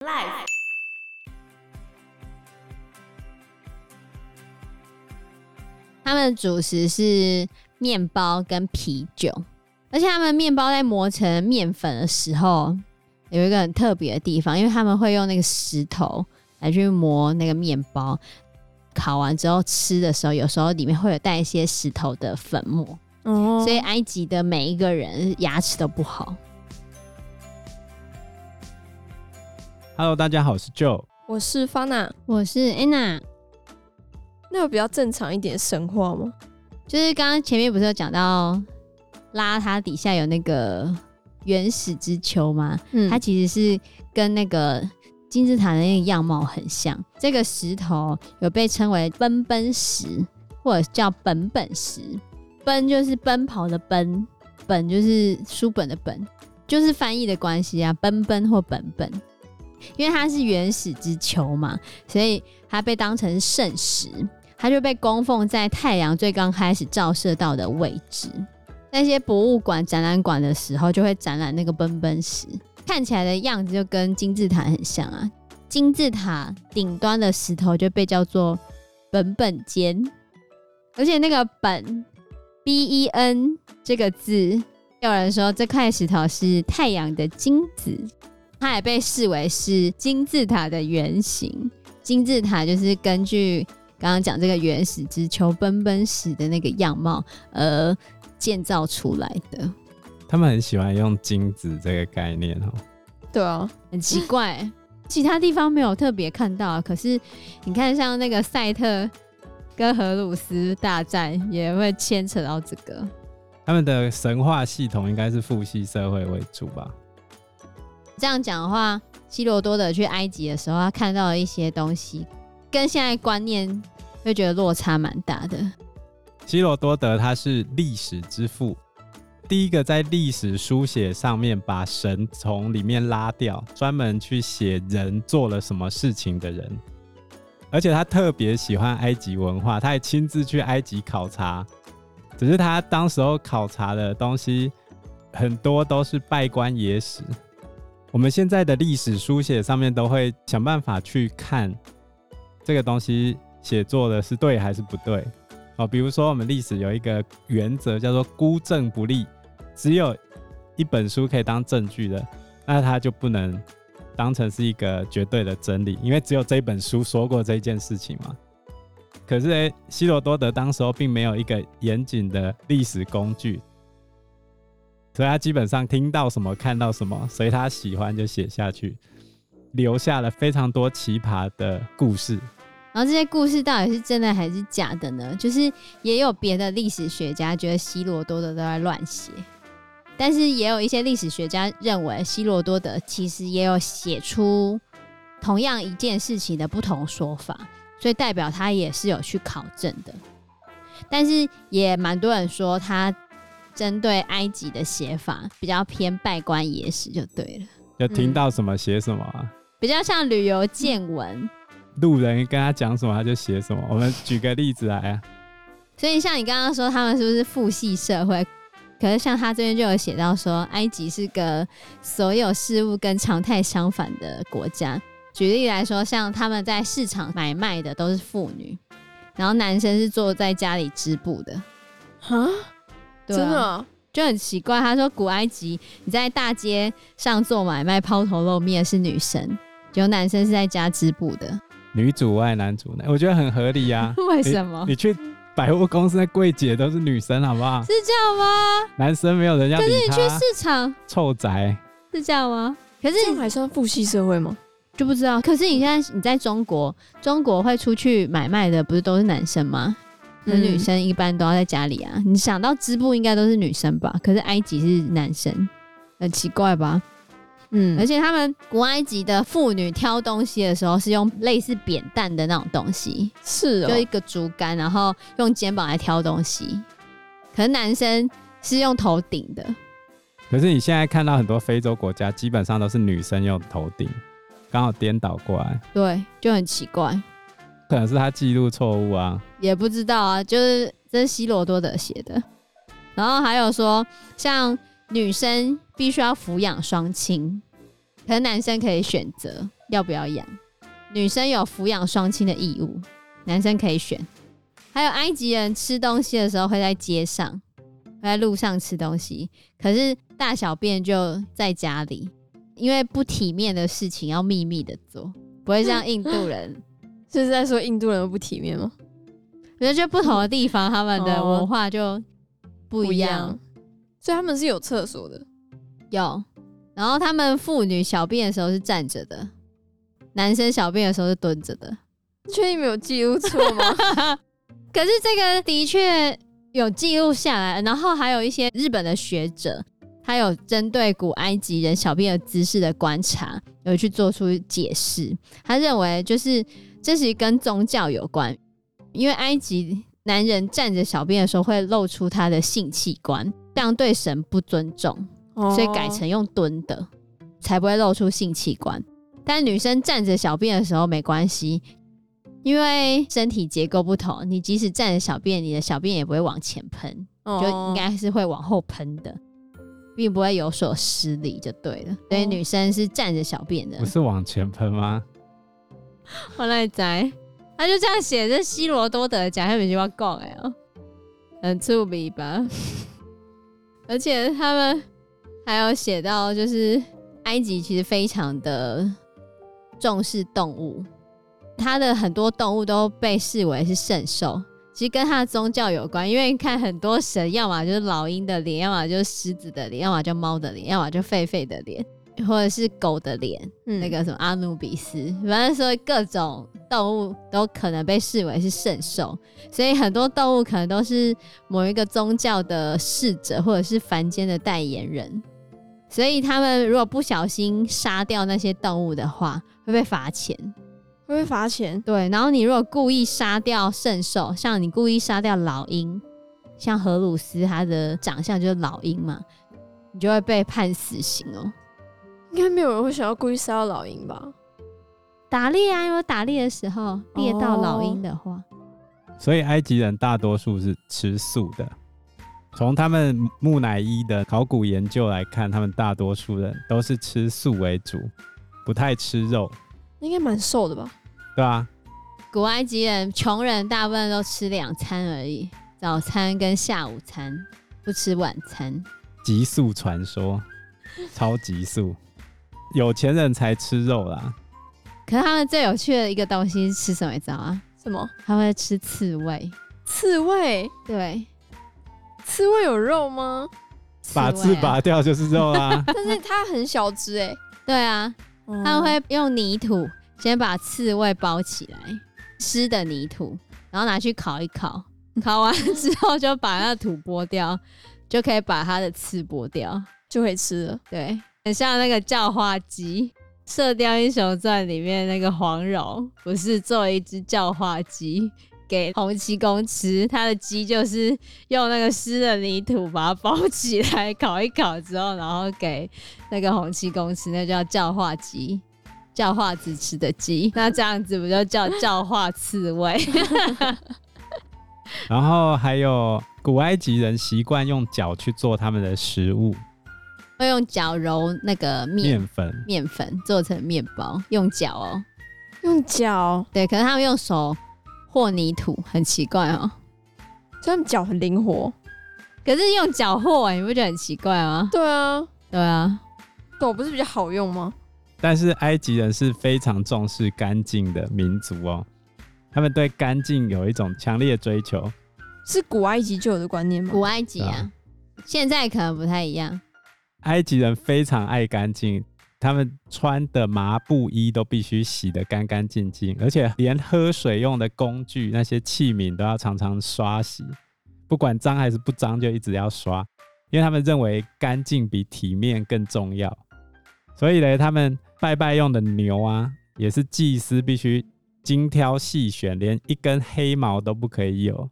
Life。他们的主食是面包跟啤酒，而且他们面包在磨成面粉的时候，有一个很特别的地方，因为他们会用那个石头来去磨那个面包，烤完之后吃的时候，有时候里面会有带一些石头的粉末，哦，所以埃及的每一个人牙齿都不好。Hello，大家好，我是 Joe，我是 Fana，我是 Anna。那有比较正常一点神话吗？就是刚刚前面不是有讲到拉它底下有那个原始之丘吗？嗯，它其实是跟那个金字塔的那个样貌很像。这个石头有被称为奔奔石，或者叫本本石。奔就是奔跑的奔，本就是书本的本，就是翻译的关系啊，奔奔或本本。因为它是原始之丘嘛，所以它被当成圣石。它就被供奉在太阳最刚开始照射到的位置。那些博物馆、展览馆的时候，就会展览那个奔奔石，看起来的样子就跟金字塔很像啊。金字塔顶端的石头就被叫做本本尖，而且那个本 B E N 这个字，有人说这块石头是太阳的精子，它也被视为是金字塔的原型。金字塔就是根据。刚刚讲这个原始之丘奔奔石的那个样貌，而建造出来的。他们很喜欢用金子这个概念哦。对啊，很奇怪，其他地方没有特别看到。可是你看，像那个赛特跟荷鲁斯大战，也会牵扯到这个。他们的神话系统应该是父系社会为主吧？这样讲的话，希罗多德去埃及的时候，他看到了一些东西。跟现在观念会觉得落差蛮大的。希罗多德他是历史之父，第一个在历史书写上面把神从里面拉掉，专门去写人做了什么事情的人。而且他特别喜欢埃及文化，他还亲自去埃及考察。只是他当时候考察的东西很多都是稗官野史。我们现在的历史书写上面都会想办法去看。这个东西写作的是对还是不对？哦，比如说我们历史有一个原则叫做孤证不立，只有一本书可以当证据的，那它就不能当成是一个绝对的真理，因为只有这本书说过这件事情嘛。可是诶，希罗多德当时候并没有一个严谨的历史工具，所以他基本上听到什么看到什么，随他喜欢就写下去。留下了非常多奇葩的故事，然后这些故事到底是真的还是假的呢？就是也有别的历史学家觉得希罗多德都在乱写，但是也有一些历史学家认为希罗多德其实也有写出同样一件事情的不同说法，所以代表他也是有去考证的。但是也蛮多人说他针对埃及的写法比较偏拜官野史就对了，就听到什么写什么啊。嗯比较像旅游见闻，路人跟他讲什么他就写什么。我们举个例子来啊，所以像你刚刚说他们是不是父系社会？可是像他这边就有写到说，埃及是个所有事物跟常态相反的国家。举例来说，像他们在市场买卖的都是妇女，然后男生是坐在家里织布的。哈，真的啊？就很奇怪。他说古埃及你在大街上做买卖抛头露面是女生。有男生是在家织布的，女主外男主内，我觉得很合理呀、啊。为什么？你，你去百货公司的柜姐都是女生，好不好？是这样吗？男生没有人要。可是你去市场，臭宅是这样吗？可是这还算父系社会吗？就不知道。可是你现在你在中国，中国会出去买卖的不是都是男生吗？那、嗯、女生一般都要在家里啊。你想到织布应该都是女生吧？可是埃及是男生，很奇怪吧？嗯，而且他们古埃及的妇女挑东西的时候是用类似扁担的那种东西，是、哦，就一个竹竿，然后用肩膀来挑东西。可是男生是用头顶的。可是你现在看到很多非洲国家，基本上都是女生用头顶，刚好颠倒过来。对，就很奇怪。可能是他记录错误啊，也不知道啊，就是这是希罗多德写的。然后还有说，像。女生必须要抚养双亲，可是男生可以选择。要不要养。女生有抚养双亲的义务，男生可以选。还有埃及人吃东西的时候会在街上，会在路上吃东西，可是大小便就在家里，因为不体面的事情要秘密的做，不会像印度人。这是在说印度人不体面吗？我觉得不同的地方，他们的文化就不一样，哦、不一样，所以他们是有厕所的，有。然后他们妇女小便的时候是站着的，男生小便的时候是蹲着的。确定没有记录错吗？可是这个的确有记录下来，然后还有一些日本的学者，他有针对古埃及人小便的姿势的观察，有去做出解释。他认为就是这是跟宗教有关，因为埃及男人站着小便的时候会露出他的性器官，这样对神不尊重，所以改成用蹲的，才不会露出性器官。但女生站着小便的时候没关系。因为身体结构不同，你即使站着小便，你的小便也不会往前喷，就应该是会往后喷的，并不会有所失礼，就对了。所以女生是站着小便的，不是往前喷吗？我来摘，他就这样写，这希罗多德讲下面句话讲哎哦，很粗鄙吧？而且他们还有写到，就是埃及其实非常的重视动物。他的很多动物都被视为是圣兽，其实跟他的宗教有关。因为看很多神，要么就是老鹰的脸，要么就是狮子的脸，要么就猫的脸，要么就狒狒的脸，或者是狗的脸。嗯，那个什么阿努比斯，反正说各种动物都可能被视为是圣兽，所以很多动物可能都是某一个宗教的侍者，或者是凡间的代言人。所以他们如果不小心杀掉那些动物的话，会被罚钱。会被罚钱，对。然后你如果故意杀掉圣兽，像你故意杀掉老鹰，像荷鲁斯，他的长相就是老鹰嘛，你就会被判死刑哦、喔。应该没有人会想要故意杀到老鹰吧？打猎啊，因为打猎的时候猎到老鹰的话，所以埃及人大多数是吃素的。从他们木乃伊的考古研究来看，他们大多数人都是吃素为主，不太吃肉。应该蛮瘦的吧？对啊，古埃及人穷人大部分都吃两餐而已，早餐跟下午餐，不吃晚餐。极速传说，超极素，有钱人才吃肉啦。可是他们最有趣的一个东西是吃什么？你知道吗？什么？他会吃刺猬。刺猬？对。刺猬有肉吗？把刺拔掉就是肉啊。但是它很小只哎。对啊，他们会用泥土。先把刺猬包起来，湿的泥土，然后拿去烤一烤，烤完之后就把那个土剥掉，就可以把它的刺剥掉，就可以吃了。对，很像那个叫花鸡，《射雕英雄传》里面那个黄蓉，不是做了一只叫花鸡给洪七公吃，他的鸡就是用那个湿的泥土把它包起来，烤一烤之后，然后给那个洪七公吃，那叫叫花鸡。叫化子吃的鸡，那这样子不就叫叫化刺猬？然后还有古埃及人习惯用脚去做他们的食物，会用脚揉那个面面粉，面粉做成面包，用脚哦、喔，用脚，对，可是他们用手和泥土，很奇怪哦、喔，他们脚很灵活，可是用脚和，你不觉得很奇怪吗？对啊，对啊，狗不是比较好用吗？但是埃及人是非常重视干净的民族哦，他们对干净有一种强烈的追求，是古埃及就有的观念吗？古埃及啊，啊。现在可能不太一样。埃及人非常爱干净，他们穿的麻布衣都必须洗得干干净净，而且连喝水用的工具那些器皿都要常常刷洗，不管脏还是不脏就一直要刷，因为他们认为干净比体面更重要。所以呢，他们。拜拜用的牛啊，也是祭司必须精挑细选，连一根黑毛都不可以有，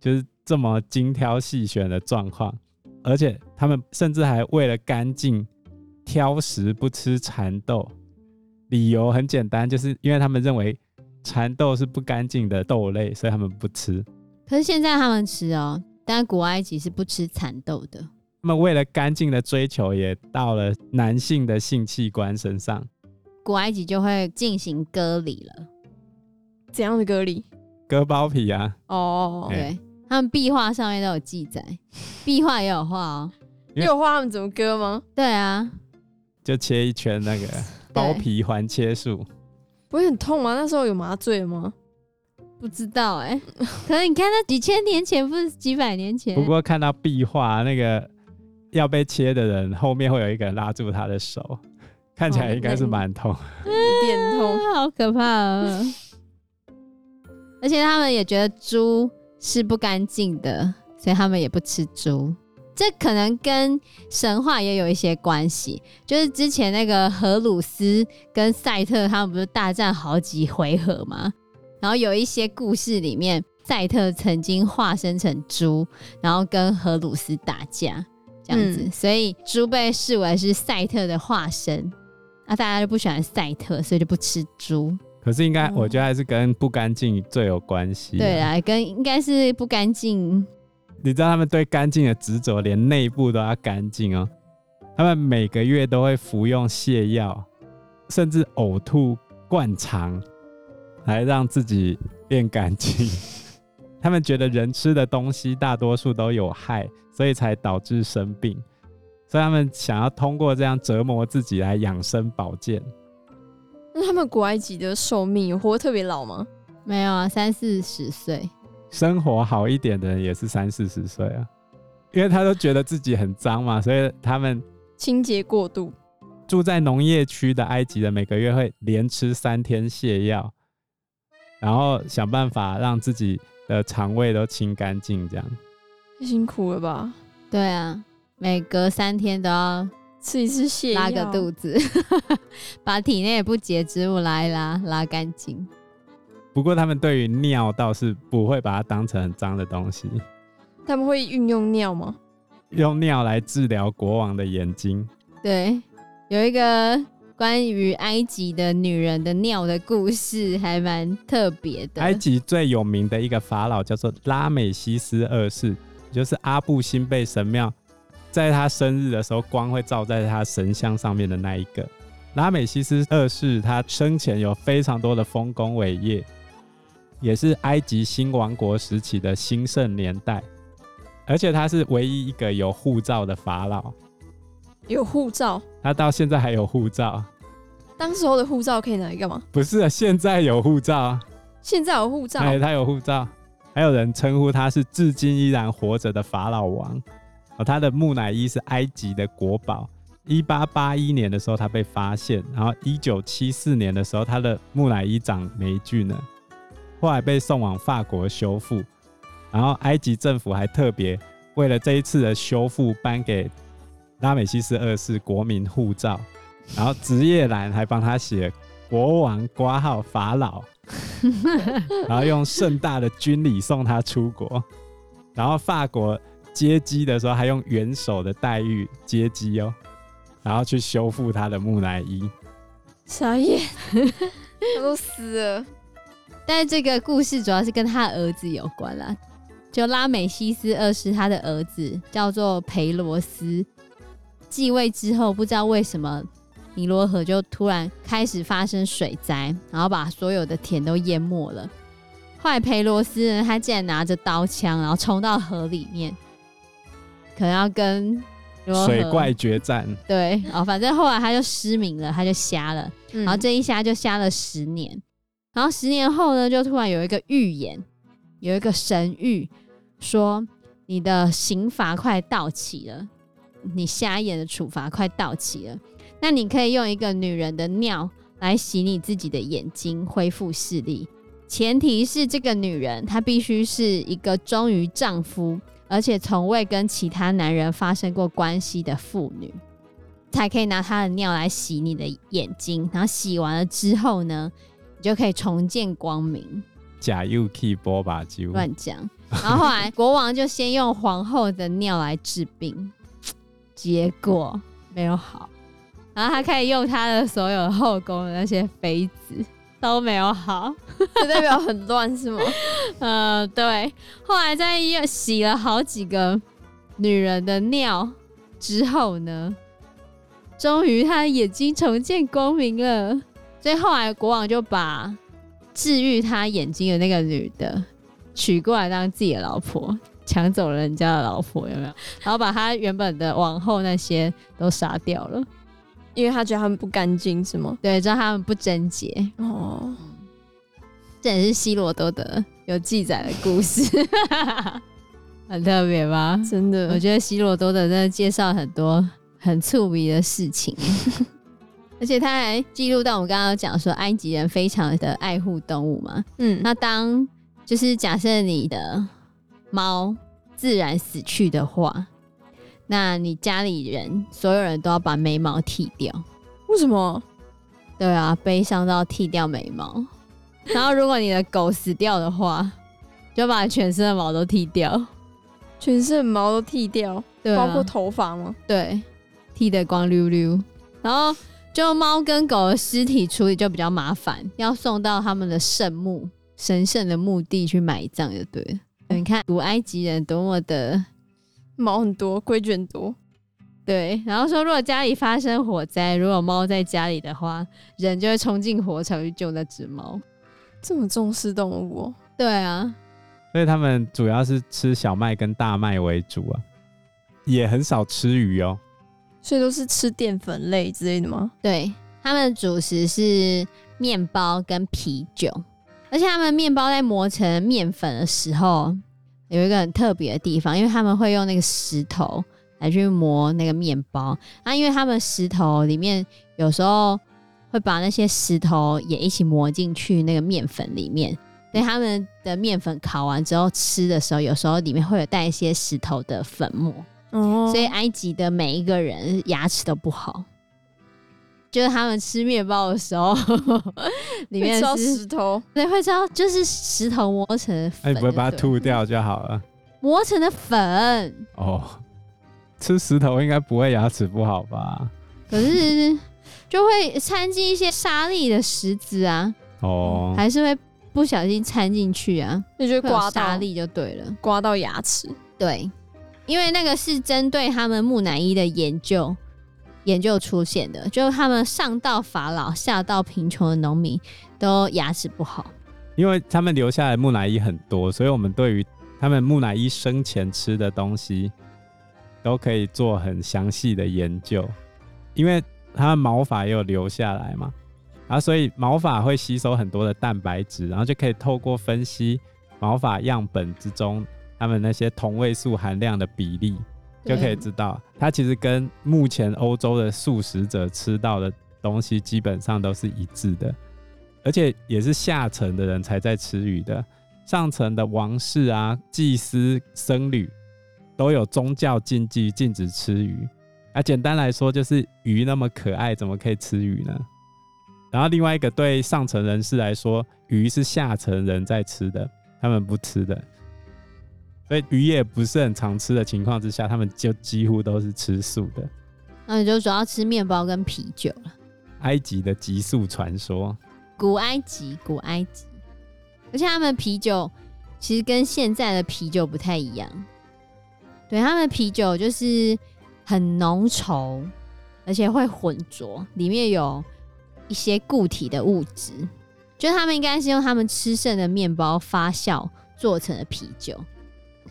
就是这么精挑细选的状况。而且他们甚至还为了干净，挑食不吃蚕豆。理由很简单，就是因为他们认为蚕豆是不干净的豆类，所以他们不吃。可是现在他们吃哦，但古埃及是不吃蚕豆的。他们为了干净的追求，也到了男性的性器官身上。古埃及就会进行割礼了。怎样的割礼？割包皮啊！哦，对，他们壁画上面都有记载，壁画也有画哦。有画他们怎么割吗？对啊，就切一圈那个包皮环切术。不会很痛吗？那时候有麻醉吗？不知道哎、欸，可能你看那几千年前，不是几百年前。不过看到壁画那个要被切的人后面会有一个人拉住他的手，看起来应该是蛮痛，有点痛，好可怕啊！而且他们也觉得猪是不干净的，所以他们也不吃猪。这可能跟神话也有一些关系，就是之前那个荷鲁斯跟赛特他们不是大战好几回合吗？然后有一些故事里面，赛特曾经化身成猪，然后跟荷鲁斯打架，这样子，嗯、所以猪被视为是赛特的化身。那、啊、大家就不喜欢赛特，所以就不吃猪。可是应该，我觉得还是跟不干净最有关系、嗯。对啊，跟应该是不干净。你知道他们对干净的执着，连内部都要干净哦。他们每个月都会服用泻药，甚至呕吐灌肠。来让自己变干净。他们觉得人吃的东西大多数都有害，所以才导致生病。所以他们想要通过这样折磨自己来养生保健。那他们古埃及的寿命有活得特别老吗？没有啊，三四十岁。生活好一点的人也是三四十岁啊，因为他都觉得自己很脏嘛，所以他们清洁过度。住在农业区的埃及人每个月会连吃三天泻药。然后想办法让自己的肠胃都清干净，这样太辛苦了吧？对啊，每隔三天都要吃一次泻药，拉个肚子，把体内不洁之物拉一拉，拉干净。不过他们对于尿倒是不会把它当成很脏的东西。他们会运用尿吗？用尿来治疗国王的眼睛。对，有一个。关于埃及的女人的尿的故事还蛮特别的。埃及最有名的一个法老叫做拉美西斯二世，就是阿布辛贝神庙，在他生日的时候光会照在他神像上面的那一个。拉美西斯二世他生前有非常多的丰功伟业，也是埃及新王国时期的兴盛年代，而且他是唯一一个有护照的法老。有护照，他到现在还有护照。当时候的护照可以拿来干嘛？不是，现在有护照。现在有护照，哎，他有护照。还有人称呼他是至今依然活着的法老王。哦，他的木乃伊是埃及的国宝。一八八一年的时候，他被发现，然后一九七四年的时候，他的木乃伊长霉菌了，后来被送往法国修复。然后埃及政府还特别为了这一次的修复，颁给。拉美西斯二世国民护照，然后职业栏还帮他写国王挂号法老，然后用盛大的军礼送他出国，然后法国接机的时候还用元首的待遇接机哦，然后去修复他的木乃伊。傻眼，他都死了。但是这个故事主要是跟他儿子有关啦，就拉美西斯二世他的儿子叫做培罗斯。继位之后，不知道为什么尼罗河就突然开始发生水灾，然后把所有的田都淹没了。后来裴罗斯呢，他竟然拿着刀枪，然后冲到河里面，可能要跟水怪决战。对，哦反正后来他就失明了，他就瞎了，然后这一瞎就瞎了十年。然后十年后呢，就突然有一个预言，有一个神谕说，你的刑罚快到期了。你瞎眼的处罚快到期了，那你可以用一个女人的尿来洗你自己的眼睛，恢复视力。前提是这个女人她必须是一个忠于丈夫，而且从未跟其他男人发生过关系的妇女，才可以拿她的尿来洗你的眼睛。然后洗完了之后呢，你就可以重见光明。假又可以波把酒乱讲。然后后来国王就先用皇后的尿来治病。结果没有好，然后他可以用他的所有后宫的那些妃子都没有好，就代表很乱是吗？呃，对。后来在医院洗了好几个女人的尿之后呢，终于他眼睛重见光明了。所以后来国王就把治愈他眼睛的那个女的娶过来当自己的老婆，抢走了人家的老婆，有没有？然后把他原本的王后那些都杀掉了，因为他觉得他们不干净，是吗？对，知道他们不贞洁。哦，这也是希罗多德有记载的故事，很特别吧？真的，我觉得希罗多德真的介绍很多很触鼻的事情。而且他还记录到我们刚刚讲说，埃及人非常的爱护动物嘛。嗯，那当就是假设你的猫自然死去的话，那你家里人所有人都要把眉毛剃掉。为什么？对啊，悲伤到剃掉眉毛。然后如果你的狗死掉的话，就把全身的毛都剃掉，全身的毛都剃掉，对啊，包括头发吗？对，剃得光溜溜。然后。就猫跟狗的尸体处理就比较麻烦，要送到他们的圣墓、神圣的墓地去埋葬，就对了。你看古埃及人多么的毛很多，规矩很多。对，然后说如果家里发生火灾，如果猫在家里的话，人就会冲进火场去救那只猫。这么重视动物喔？对啊，所以他们主要是吃小麦跟大麦为主啊，也很少吃鱼哦。所以都是吃淀粉类之类的吗？对，他们的主食是面包跟啤酒，而且他们面包在磨成面粉的时候，有一个很特别的地方，因为他们会用那个石头来去磨那个面包。那因为他们石头里面有时候会把那些石头也一起磨进去那个面粉里面，所以他们的面粉烤完之后吃的时候，有时候里面会有带一些石头的粉末。哦，所以埃及的每一个人牙齿都不好，就是他们吃面包的时候，里面是石头，对，会知道就是石头磨成的粉，哎，你不会把它吐掉就好了。磨成的粉。哦，吃石头应该不会牙齿不好吧？可是就会掺进一些沙粒的石子啊，哦，还是会不小心掺进去啊，那就刮到。沙粒就对了，刮到牙齿，对。因为那个是针对他们木乃伊的研究研究出现的，就是他们上到法老，下到贫穷的农民都牙齿不好。因为他们留下来木乃伊很多，所以我们对于他们木乃伊生前吃的东西都可以做很详细的研究。因为他们毛发也有留下来嘛，啊，所以毛发会吸收很多的蛋白质，然后就可以透过分析毛发样本之中。他们那些同位素含量的比例，就可以知道，它其实跟目前欧洲的素食者吃到的东西基本上都是一致的，而且也是下层的人才在吃鱼的，上层的王室啊、祭司、僧侣都有宗教禁忌，禁止吃鱼。啊，简单来说就是鱼那么可爱，怎么可以吃鱼呢？然后另外一个对上层人士来说，鱼是下层人在吃的，他们不吃的。所以鱼也不是很常吃的情况之下，他们就几乎都是吃素的。那你就主要吃面包跟啤酒了。埃及的极速传说，古埃及，古埃及，而且他们啤酒其实跟现在的啤酒不太一样。对，他们啤酒就是很浓稠，而且会浑浊，里面有一些固体的物质。就他们应该是用他们吃剩的面包发酵做成的啤酒。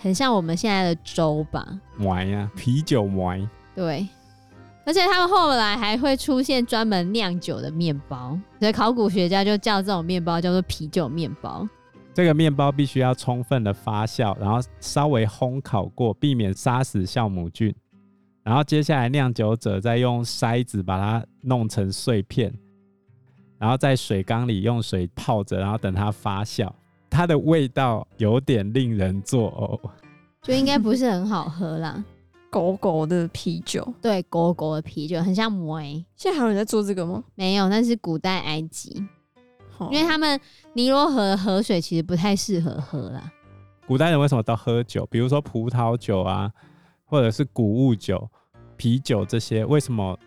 很像我们现在的粥吧？歪呀，啤酒歪。对，而且他们后来还会出现专门酿酒的面包，所以考古学家就叫这种面包叫做啤酒面包。这个面包必须要充分的发酵，然后稍微烘烤过，避免杀死酵母菌。然后接下来酿酒者再用筛子把它弄成碎片，然后在水缸里用水泡着，然后等它发酵。它的味道有点令人作呕，就应该不是很好喝啦。狗狗的啤酒，对，狗狗的啤酒很像魔。现在还有人在做这个吗？没有，那是古代埃及，因为他们尼罗河的河水其实不太适合喝啦。古代人为什么都喝酒？比如说葡萄酒啊，或者是谷物酒、啤酒这些，为什么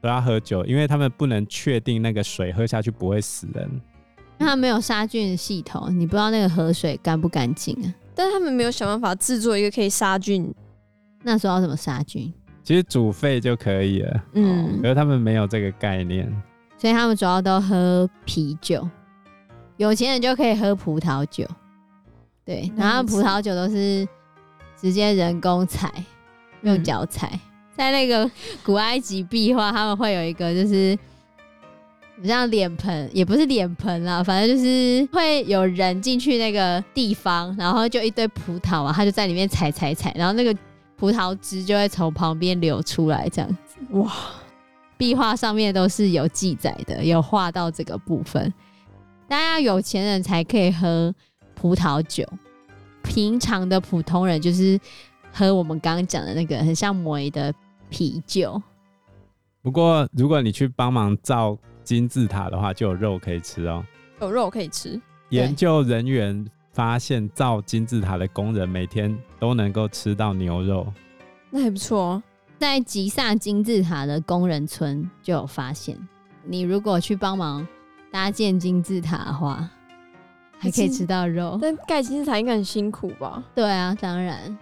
都要喝酒？因为他们不能确定那个水喝下去不会死人。那他没有杀菌系统，你不知道那个河水干不干净啊？但是他们没有想办法制作一个可以杀菌，那时候要怎么杀菌？其实煮沸就可以了。嗯，可是他们没有这个概念。所以他们主要都喝啤酒。有钱人就可以喝葡萄酒，对，然后葡萄酒都是直接人工采，用脚采。嗯、在那个古埃及壁画，他们会有一个就是。像脸盆也不是脸盆啦，反正就是会有人进去那个地方，然后就一堆葡萄啊，他就在里面采采采，然后那个葡萄汁就会从旁边流出来，这样子。哇，壁画上面都是有记载的，有画到这个部分。大家有钱人才可以喝葡萄酒，平常的普通人就是喝我们刚刚讲的那个很像梅的啤酒。不过如果你去帮忙造。金字塔的话，就有肉可以吃哦。有肉可以吃。研究人员发现，造金字塔的工人每天都能够吃到牛肉，那还不错哦。在吉萨金字塔的工人村就有发现，你如果去帮忙搭建金字塔的话，还可以吃到肉。但盖金字塔应该很辛苦吧？对啊，当然。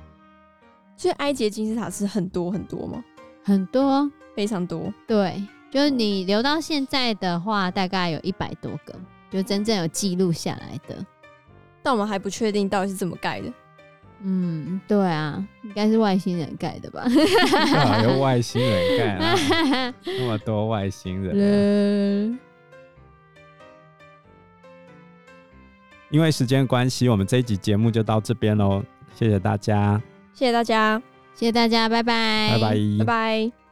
所以埃及金字塔是很多很多吗？很多，非常多。对。就是你留到现在的话，大概有一百多个，就真正有记录下来的。但我们还不确定到底是怎么盖的。嗯，对啊，应该是外星人盖的吧？有外星人盖啊，那么多外星人啊。因为时间关系，我们这一集节目就到这边喽。谢谢大家，谢谢大家，谢谢大家，拜拜，拜拜，拜拜。